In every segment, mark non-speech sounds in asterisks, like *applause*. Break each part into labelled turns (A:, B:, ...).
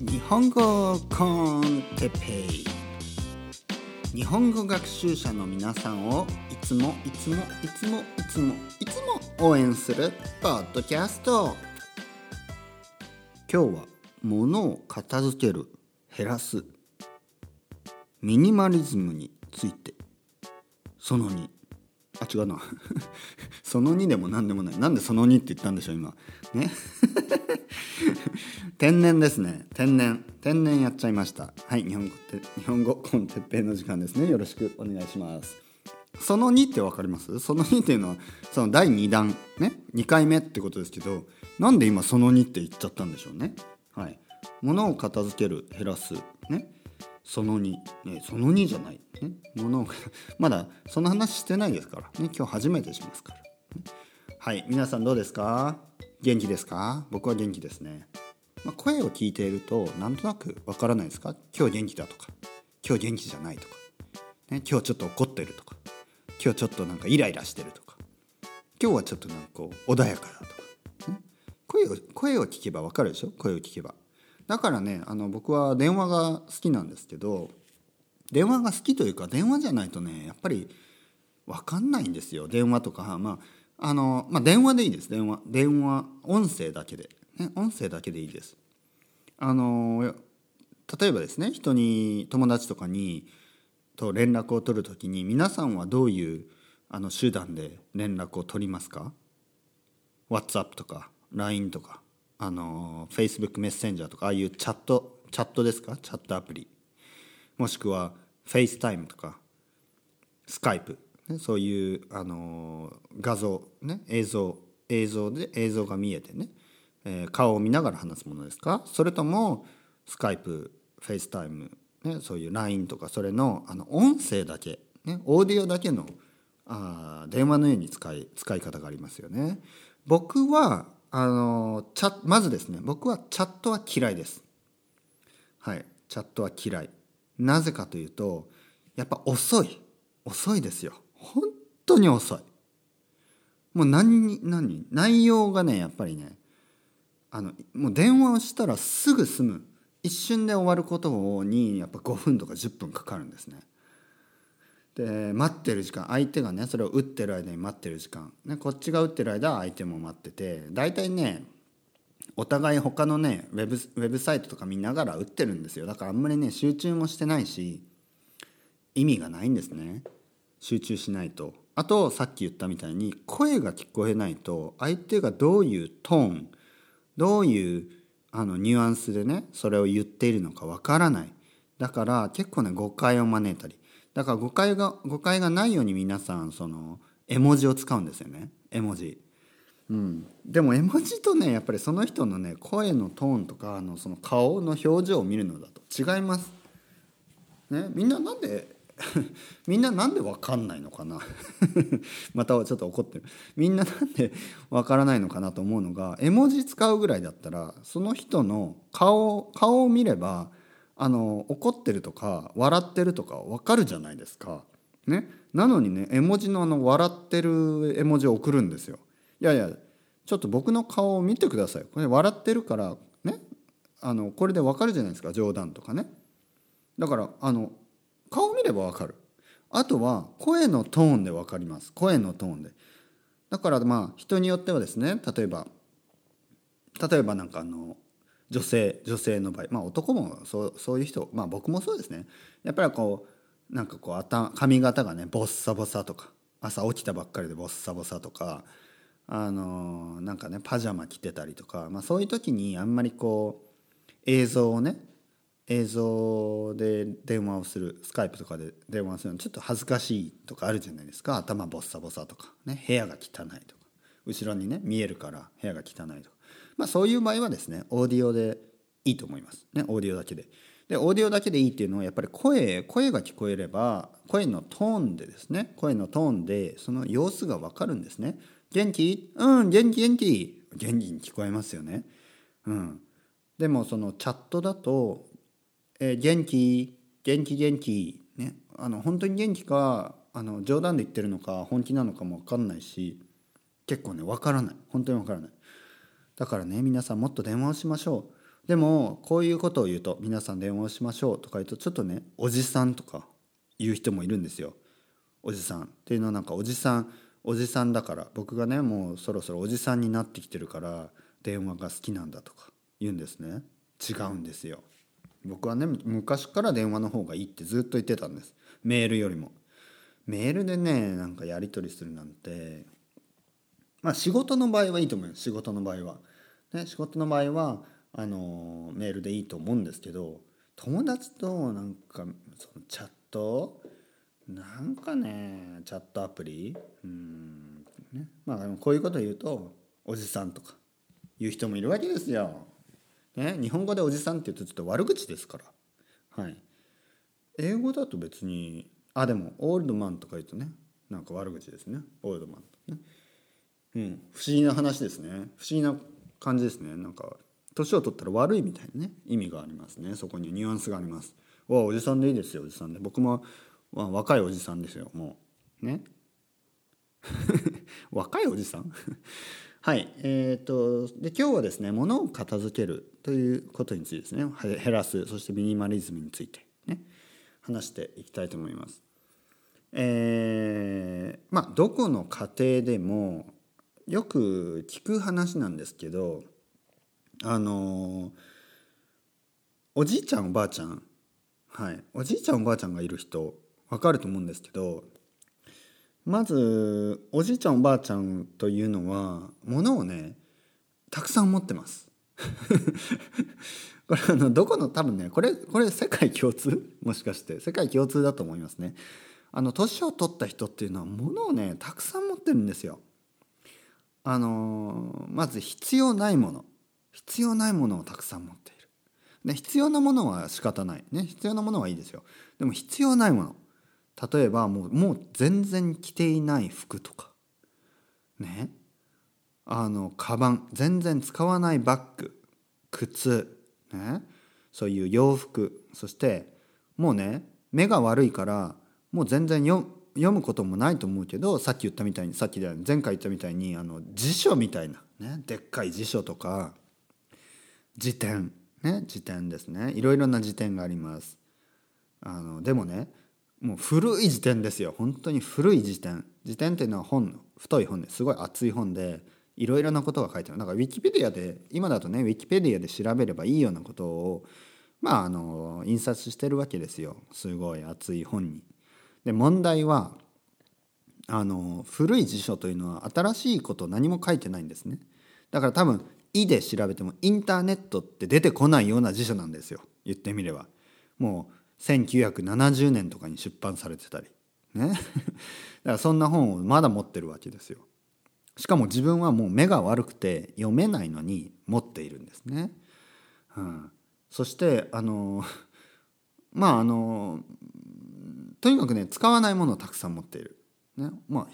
A: 日本語コンテペイ。日本語学習者の皆さんをいつもいつもいつもいつもいつも応援するポッドキャスト。今日は物を片付ける減らす。ミニマリズムについて。その2あ違うな。*laughs* その2でも何でもない。なんでその2って言ったんでしょう今。ね。天然ですね。天然。天然やっちゃいました。はい日本語って日本語コンテッペイの時間ですね。よろしくお願いします。その2って分かります？その2っていうのはその第2弾ね？2回目ってことですけどなんで今その2って言っちゃったんでしょうね？はい。物を片付ける減らすね？その2、ね、その2じゃない、ね、物を *laughs* まだその話してないですから。ね今日初めてしますから、ね、はい皆さんどうですか？元気ですか？僕は元気ですね、まあ、声を聞いているとなんとなくわからないですか？今日元気だとか。今日元気じゃないとか、ね、今日ちょっと怒ってるとか。今日ちょっとなんかイライラしてるとか。今日はちょっとなんかこう穏やかだとか、ね、声を声を聞けばわかるでしょ？声を聞けば。だからねあの僕は電話が好きなんですけど電話が好きというか電話じゃないとねやっぱり分かんないんですよ。電話とかまああの、まあ、電話でいいです。電話電話音声だけで、ね、音声だけでいいです。あの例えばですね人に友達とかにと連絡を取るときに皆さんはどういうあの手段で連絡を取りますか ?WhatsApp とか LINE とかあの Facebook メッセンジャーとかああいうチャットチャットですか？チャットアプリ。もしくは FaceTime とか Skype ね、そういうあの画像、ね、映像映像で映像が見えてね、えー、顔を見ながら話すものですか？それともスカイプフェイスタイム、ね、そういう LINE とかそれのあの音声だけ、ね、オーディオだけのあ電話のように使い使い方がありますよね。僕はあのチャまずですね僕はチャットは嫌いです。はいチャットは嫌い。なぜかというとやっぱ遅い遅いですよ。本当に遅いもう何に何？内容がねやっぱりねあのもう電話をしたらすぐ済む。一瞬で終わることにやっぱ5分とか10分かかるんですね。で待ってる時間。相手がねそれを打ってる間に待ってる時間、ね、こっちが打ってる間は相手も待ってて。大体ねお互い他のねウェブウェブサイトとか見ながら打ってるんですよ。だからあんまりね集中もしてないし意味がないんですね。集中しないと。あとさっき言ったみたいに声が聞こえないと相手がどういうトーンどういうあのニュアンスでねそれを言っているのかわからない。だから結構ね誤解を招いたり。だから誤解が誤解がないように皆さんその絵文字を使うんですよね。絵文字。うん、でも絵文字とねやっぱりその人のね声のトーンとかあのその顔の表情を見るのだと違います。ね、みんななんで *laughs* みんななんで分かんないのかな？*laughs* またちょっと怒ってるみんななんで分からないのかなと思うのが絵文字使うぐらいだったらその人の顔顔を見ればあの怒ってるとか笑ってるとか分かるじゃないですか。ね、なのにね絵文字のあの笑ってる絵文字を送るんですよ。いやいやちょっと僕の顔を見てください。これ笑ってるからね？あのこれで分かるじゃないですか冗談とかね。だからあの顔見ればわかる。あとは声のトーンで分かります。声のトーンで。だからまあ人によってはですね例えば例えばなんかあの女性女性の場合まあ男もそうそういう人まあ僕もそうですね。やっぱりこうなんかこう髪型がねボッサボサとか朝起きたばっかりでボッサボサとかあのなんかねパジャマ着てたりとか、まあ、そういう時にあんまりこう映像をね映像で電話をするスカイプとかで電話するのちょっと恥ずかしいとかあるじゃないですか。頭ボッサボサとか、ね、部屋が汚いとか。後ろにね見えるから部屋が汚いとか、まあ、そういう場合はですねオーディオでいいと思います、ね、オーディオだけで。でオーディオだけでいいっていうのはやっぱり声声が聞こえれば声のトーンでですね。声のトーンでその様子が分かるんですね。元気？うん元気元気。元気に聞こえますよね。うん、でもそのチャットだとえー、元気元気元気ね。あの本当に元気かあの冗談で言ってるのか本気なのかも分かんないし結構ね分からない。本当に分からない。だからね皆さんもっと電話をしましょう。でもこういうことを言うと「皆さん電話をしましょう」とか言うとちょっとねおじさんとか言う人もいるんですよ。おじさん。っていうのはなんかおじさんおじさんだから僕がねもうそろそろおじさんになってきてるから電話が好きなんだとか言うんですね。違うんですよ。僕はね昔から電話の方がいいってずっと言ってたんです。メールよりも。メールでねなんかやり取りするなんてまあ仕事の場合はいいと思います仕事の場合は、ね、仕事の場合はあのメールでいいと思うんですけど友達となんかそのチャットなんかねチャットアプリうんね。まあこういうこと言うとおじさんとか言う人もいるわけですよ。ね、日本語でおじさんって言うとちょっと悪口ですから。はい。英語だと別にあでもオールドマンとか言うとねなんか悪口ですね。オールドマンね。うん、不思議な話ですね。不思議な感じですね。なんか年を取ったら悪いみたいなね意味がありますね。そこにニュアンスがあります。わおじさんでいいですよおじさんで。僕も、若いおじさんですよもう。ね。*laughs* 若いおじさん？*laughs* はい。えーと、とで今日はですね物を片付ける。ということについてですね減らすそしてミニマリズムについてね話していきたいと思います。えー、まあどこの家庭でもよく聞く話なんですけどあのおじいちゃんおばあちゃんはいおじいちゃんおばあちゃんがいる人わかると思うんですけどまずおじいちゃんおばあちゃんというのは物をねたくさん持ってます。*laughs* これあのどこの多分ねこれこれ世界共通？もしかして世界共通だと思いますね。あの年を取った人っていうのは物をねたくさん持ってるんですよ。あのまず必要ないもの必要ないものをたくさん持っている。で必要なものは仕方ないね必要なものはいいですよ。でも必要ないもの例えばもうもう全然着ていない服とかねあのカバン全然使わないバッグ靴ねそういう洋服そしてもうね目が悪いからもう全然読むこともないと思うけどさっき言ったみたいにさっき前回言ったみたいにあの辞書みたいな、ね、でっかい辞書とか辞典ね辞典ですね。いろいろな辞典があります。あのでもねもう古い辞典ですよ。本当に古い辞典。辞典っていうのは本太い本ですごい厚い本でいろいろなことが書いてあるだからウィキペディアで今だとねウィキペディアで調べればいいようなことをまああの印刷してるわけですよすごい厚い本に。で問題はあの古い辞書というのは新しいこと何も書いてないんですね。だから多分「い」で調べてもインターネットって出てこないような辞書なんですよ言ってみれば。もう1970年とかに出版されてたりね *laughs* だからそんな本をまだ持ってるわけですよしかも自分はもう目が悪くて読めないのに持っているんですね、うん、そしてあの *laughs* まああのとにかくね使わないものをたくさん持っている、ね、まあ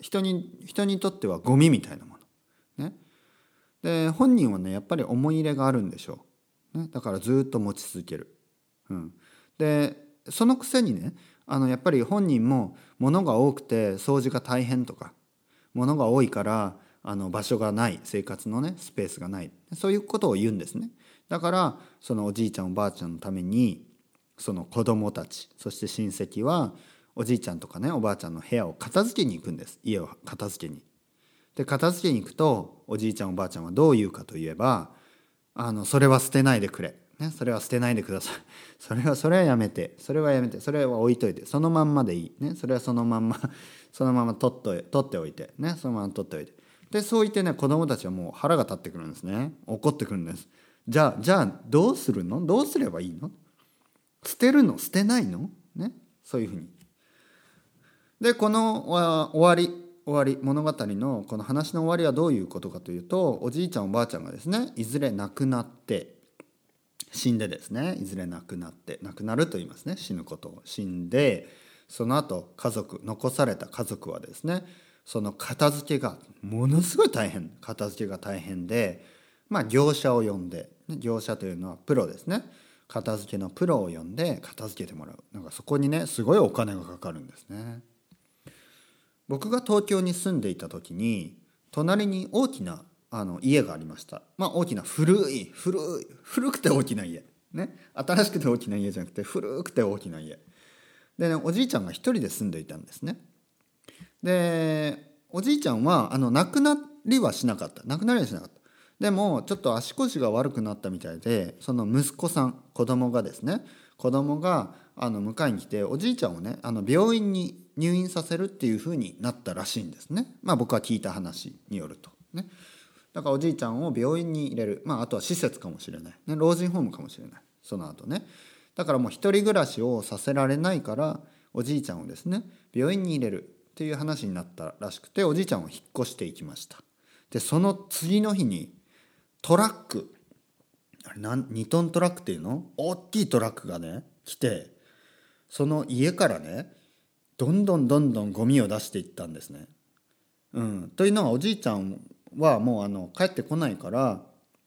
A: 人に人にとってはゴミみたいなもの。ね。で本人はねやっぱり思い入れがあるんでしょう、ね、だからずっと持ち続ける、うん、でそのくせにねあのやっぱり本人も物が多くて掃除が大変とか物が多いからあの場所がない生活のねスペースがない。そういうことを言うんですね。だからそのおじいちゃんおばあちゃんのためにその子供たちそして親戚はおじいちゃんとかねおばあちゃんの部屋を片付けに行くんです。家を片付けに。で片付けに行くとおじいちゃんおばあちゃんはどう言うかといえばあのそれは捨てないでくれ。ね、それは捨てないでください。*laughs* それは、それはやめて。それはやめて。それは置いといて。そのまんまでいい。ね、それはそのまんま、*laughs* そのまま取っと取っておいて。ね、そのまま取っておいて。で、そう言ってね、子供たちはもう腹が立ってくるんですね。怒ってくるんです。じゃあ、じゃあ、どうするの？どうすればいいの？捨てるの？捨てないの？ね、そういうふうに。で、この終わり、終わり物語のこの話の終わりはどういうことかというとおじいちゃんおばあちゃんがですねいずれ亡くなって死んでですねいずれ亡くなって亡くなると言いますね死ぬことを。死んでその後家族残された家族はですねその片付けがものすごい大変片付けが大変でまあ業者を呼んで業者というのはプロですね片付けのプロを呼んで片付けてもらう。なんかそこにねすごいお金がかかるんですね。僕が東京に住んでいた時に隣に大きなあの家がありました。まあ大きな古い古い古くて大きな家。ね。新しくて大きな家じゃなくて古くて大きな家。でねおじいちゃんが一人で住んでいたんですね。でおじいちゃんはあの亡くなりはしなかった。亡くなりはしなかった。でもちょっと足腰が悪くなったみたいでその息子さん子供がですね。子供があの迎えに来ておじいちゃんをねあの病院に入院させるっていうふうになったらしいんですね。まあ僕は聞いた話によると。ね。だからおじいちゃんを病院に入れる。まああとは施設かもしれない、ね、老人ホームかもしれない。その後ね。だからもう一人暮らしをさせられないからおじいちゃんをですね病院に入れる。っていう話になったらしくておじいちゃんを引っ越していきました。でその次の日にトラック。あれなん2トントラックっていうの？大きいトラックがね来てその家からねどんどんどんどんゴミを出していったんですね。うん、というのはおじいちゃんはもうあの帰ってこないから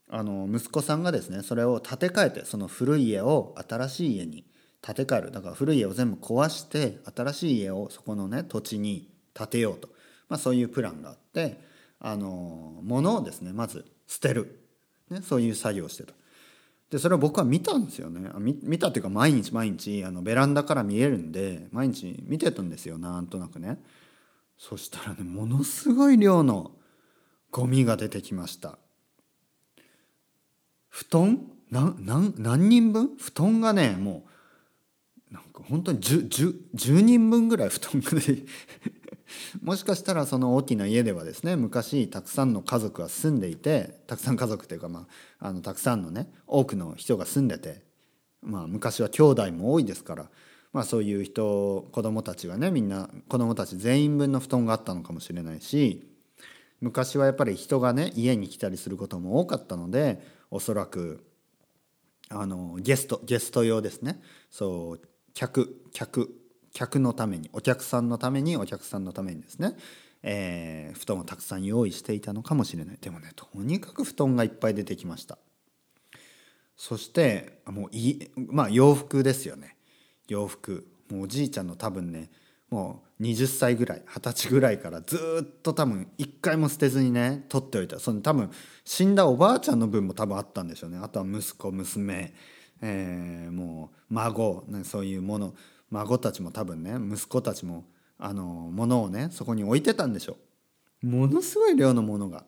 A: あの息子さんがですねそれを建て替えてその古い家を新しい家に建て替える。だから古い家を全部壊して新しい家をそこのね土地に建てようと、まあ、そういうプランがあってあの物をですねまず捨てる、ね、そういう作業をしてた。でそれを僕は見たんですよね。見見たっていうか毎日毎日あのベランダから見えるんで毎日見てたんですよ。なんとなくね。そしたらねものすごい量のゴミが出てきました。布団？な何何人分？布団がねもうなんか本当に 10, 10, 10人分ぐらい布団が出て *laughs* もしかしたらその大きな家ではですね昔たくさんの家族が住んでいてたくさん家族というか、まあ、あのたくさんのね多くの人が住んでて、まあ、昔は兄弟も多いですから、まあ、そういう人子供たちがねみんな子供たち全員分の布団があったのかもしれないし昔はやっぱり人がね家に来たりすることも多かったのでおそらくあのゲストゲスト用ですね。そう客客客のためにお客さんのためにお客さんのためにですね、えー、布団をたくさん用意していたのかもしれない。でもねとにかく布団がいっぱい出てきました。そしてもういまあ洋服ですよね。洋服。もうおじいちゃんの多分ねもう20歳ぐらい20歳ぐらいからずっと多分一回も捨てずにね取っておいた。その多分死んだおばあちゃんの分も多分あったんでしょうね。あとは息子娘、えー、もう孫、ね、そういうもの孫たちも多分ね息子たちもあの物をねそこに置いてたんでしょう。ものすごい量のものが。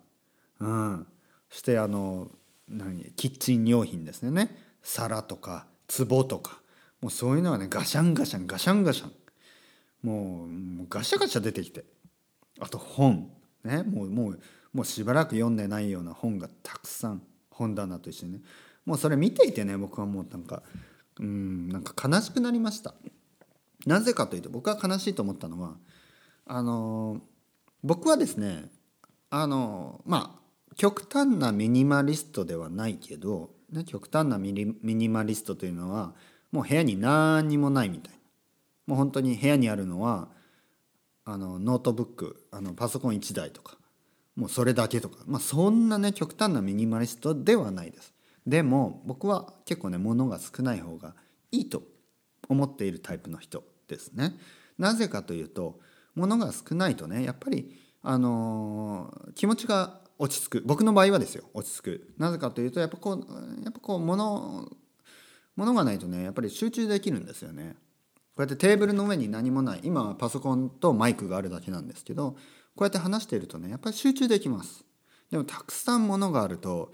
A: うん。そしてあの何キッチン用品ですね。皿とか壺とか。もうそういうのはねガシャンガシャンガシャンガシャン。もうガシャガシャ出てきて。あと本。ねもうもうもうしばらく読んでないような本がたくさん本棚と一緒にね。もうそれ見ていてね僕はもうなんかうんなんか悲しくなりました。なぜかというと僕が悲しいと思ったのはあの僕はですねあのまあ極端なミニマリストではないけど、ね、極端なミニマリストというのはもう部屋に何にもないみたいな。もう本当に部屋にあるのはあのノートブックあのパソコン1台とかもうそれだけとかまあそんなね極端なミニマリストではないです。でも僕は結構ね物が少ない方がいいと思っているタイプの人ですね。なぜかというと物が少ないとねやっぱりあのー、気持ちが落ち着く。僕の場合はですよ落ち着く。なぜかというとやっぱこうやっぱこう物物がないとねやっぱり集中できるんですよね。うやってテーブルの上に何もない今はパソコンとマイクがあるだけなんですけどこうやって話してるとねやっぱり集中できます。でもたくさん物があると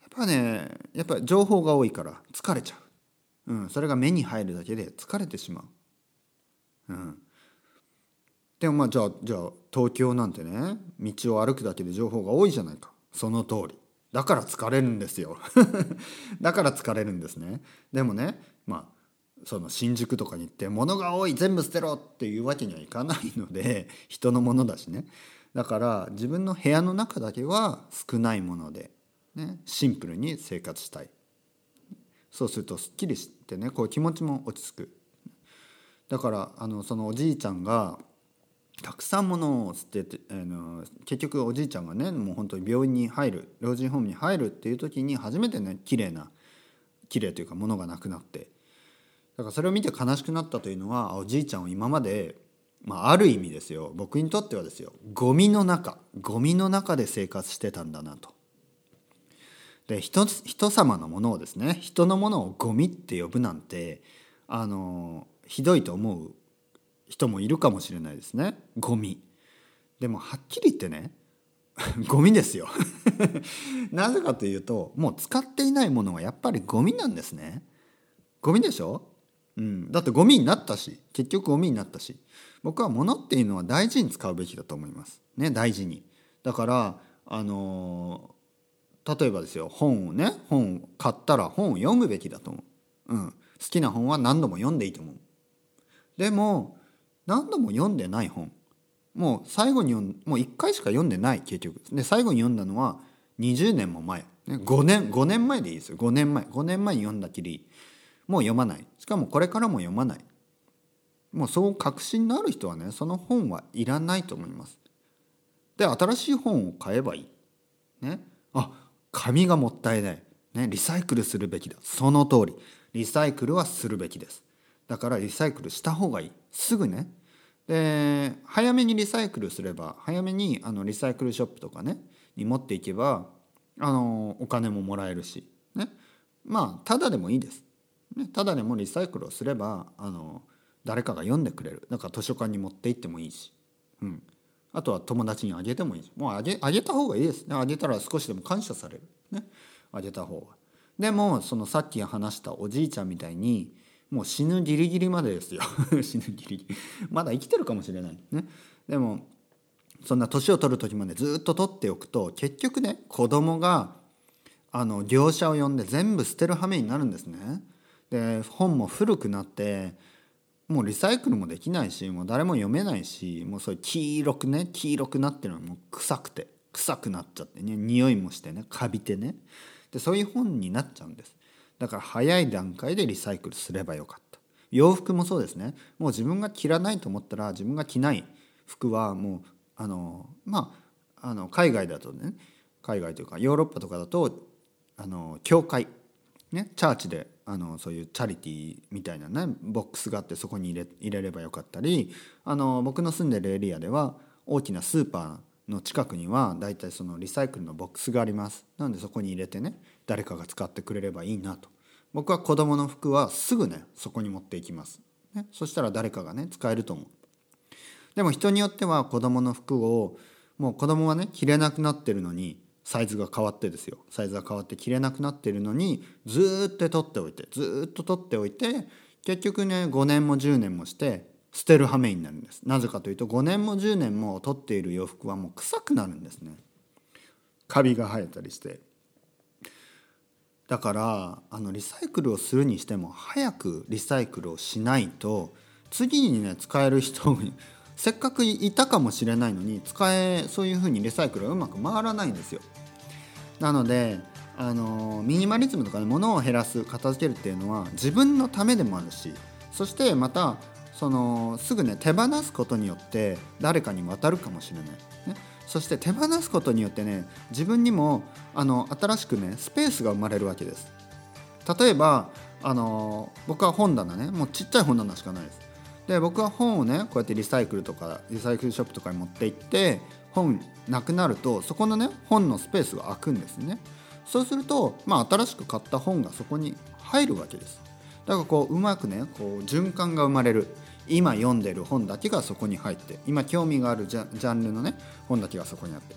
A: やっぱねやっぱ情報が多いから疲れちゃう、うん、それが目に入るだけで疲れてしまう。うん、でもまあじゃあじゃあ東京なんてね道を歩くだけで情報が多いじゃないか。その通り。だから疲れるんですよ。*laughs* だから疲れるんですね。でもねまあその新宿とかに行って物が多い全部捨てろっていうわけにはいかないので *laughs* 人のものだしね。だから自分の部屋の中だけは少ないもので、ね、シンプルに生活したい。そうするとすっきりしてねこう気持ちも落ち着く。だからあのそのおじいちゃんがたくさんものを捨ててあの結局おじいちゃんがねもう本当に病院に入る老人ホームに入るっていう時に初めてね綺麗な綺麗というかものがなくなってだからそれを見て悲しくなったというのはおじいちゃんは今までまあ、ある意味ですよ僕にとってはですよゴミの中ゴミの中で生活してたんだなと。で人人様のものをですね人のものをゴミって呼ぶなんてあのひどいと思う人もいるかもしれないですねゴミ。でもはっきり言ってね *laughs* ゴミですよ *laughs* なぜかというともう使っていないものはやっぱりゴミなんですね。ゴミでしょ、うん、だってゴミになったし結局ゴミになったし僕は物っていうのは大事に使うべきだと思います。ね大事に。だからあの例えばですよ本をね本を買ったら本を読むべきだと思う。うん、好きな本は何度も読んでいいと思う。でも何度も読んでない本もう最後に読んもう1回しか読んでない結局で最後に読んだのは20年も前、ね、5年5年前でいいですよ5年前5年前に読んだきりもう読まない。しかもこれからも読まない。もうそう確信のある人はねその本はいらないと思います。で新しい本を買えばいい。ね。あ紙がもったいない。ねリサイクルするべきだ。その通り。リサイクルはするべきです。だからリサイクルした方がいい。すぐね。で早めにリサイクルすれば早めにあのリサイクルショップとかねに持っていけばあのお金ももらえるし、ね、まあただでもいいです、ね、ただでもうリサイクルをすればあの誰かが読んでくれる。だから図書館に持って行ってもいいし、うん、あとは友達にあげてもいいし。もうあげあげた方がいいです。ねあげたら少しでも感謝される。ね。あげた方が。でもそのさっき話したおじいちゃんみたいにもう死ぬギリギリまでですよ。*laughs* 死ぬギリギリ。まだ生きてるかもしれない。ね。でもそんな年を取る時までずっと取っておくと結局ね子供があの業者を呼んで全部捨てる羽目になるんですね。で本も古くなってもうリサイクルもできないしもう誰も読めないしもうそういう黄色くね黄色くなってるのもう臭くて臭くなっちゃってね匂いもしてねカビてね。でそういう本になっちゃうんです。だから早い段階でリサイクルすればよかった。洋服もそうですね。もう自分が着らないと思ったら自分が着ない服はもうあのまああの海外だとね海外というかヨーロッパとかだとあの教会ねチャーチであのそういうチャリティーみたいなねボックスがあってそこに入れ入れればよかったりあの僕の住んでるエリアでは大きなスーパーの近くにはだいたいそのリサイクルのボックスがあります。なのでそこに入れてね誰かが使ってくれればいいなと。僕は子供の服はすぐねそこに持っていきます、ね、そしたら誰かがね使えると思う。でも人によっては子供の服をもう子供はね着れなくなってるのにサイズが変わってですよ。サイズが変わって着れなくなってるのにずっと取っておいてずっと取っておいて結局ね5年も10年もして捨てる羽目になるんです。なぜかというと5年も10年も取っている洋服はもう臭くなるんですね。カビが生えたりして。だからあのリサイクルをするにしても早くリサイクルをしないと次にね使える人せっかくいたかもしれないのに使えそういうふうにリサイクルがうまく回らないんですよ。なのであのミニマリズムとかで物を減らす片付けるっていうのは自分のためでもあるしそしてまたそのすぐね手放すことによって誰かに渡るかもしれない。ね、そして手放すことによってね自分にもあの新しくねスペースが生まれるわけです例えばあの僕は本棚ねもうちっちゃい本棚しかないですで僕は本をねこうやってリサイクルとかリサイクルショップとかに持って行って本なくなるとそこのね本のスペースが空くんですね。そうすると、まあ、新しく買った本がそこに入るわけです。だからこううまくねこう循環が生まれる。今読んでる本だけがそこに入って今興味があるジャンルのね本だけがそこにあって。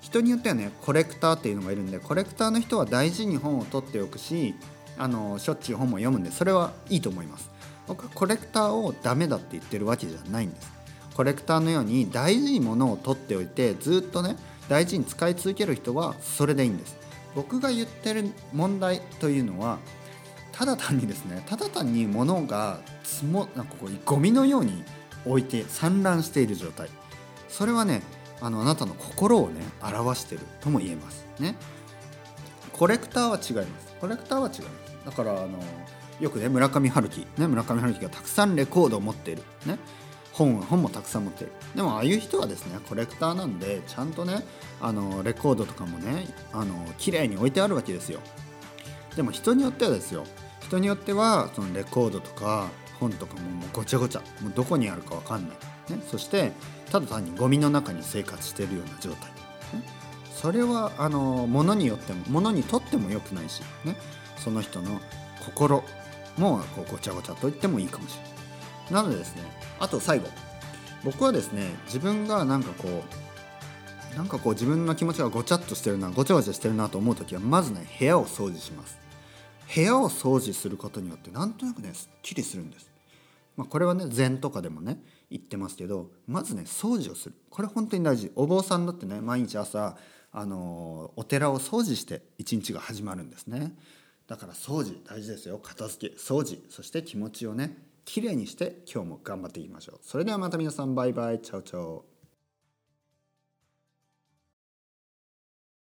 A: 人によってはねコレクターっていうのがいるんでコレクターの人は大事に本を取っておくしあのしょっちゅう本も読むんでそれはいいと思います。僕はコレクターをダメだって言ってるわけじゃないんです。コレクターのように大事に物を取っておいてずっとね大事に使い続ける人はそれでいいんです。僕が言ってる問題というのはただ単にですねただ単に物が積もなんかこうゴミのように置いて散乱している状態。それはねあのあなたの心をね表してるとも言えます。ね。コレクターは違います。コレクターは違います。だからあのよくね村上春樹。ね村上春樹がたくさんレコードを持っている。ね。本本もたくさん持っている。でもああいう人はですねコレクターなんでちゃんとねあのレコードとかもねあの綺麗に置いてあるわけですよ。でも人によってはですよ。人によってはそのレコードとか本とかももうごちゃごちゃ。もうどこにあるか分かんない。ね、そしてただ単にゴミの中に生活しているような状態、ね、それはあの物によっても物にとっても良くないし、ね、その人の心。もこうごちゃごちゃと言ってもいいかもしれない。なのでですねあと最後。僕はですね自分がなんかこうなんかこう自分の気持ちがごちゃっとしてるなごちゃごちゃしてるなと思う時はまずね部屋を掃除します。部屋を掃除することによってなんとなくねすっきりするんです、まあ、これはね禅とかでもね言ってますけどまずね掃除をする。これ本当に大事。お坊さんだってね毎日朝あのお寺を掃除して一日が始まるんですね。だから掃除大事ですよ。片付け掃除。そして気持ちをねきれいにして今日も頑張っていきましょう。それではまた皆さんバイバイ。チャオチャオ。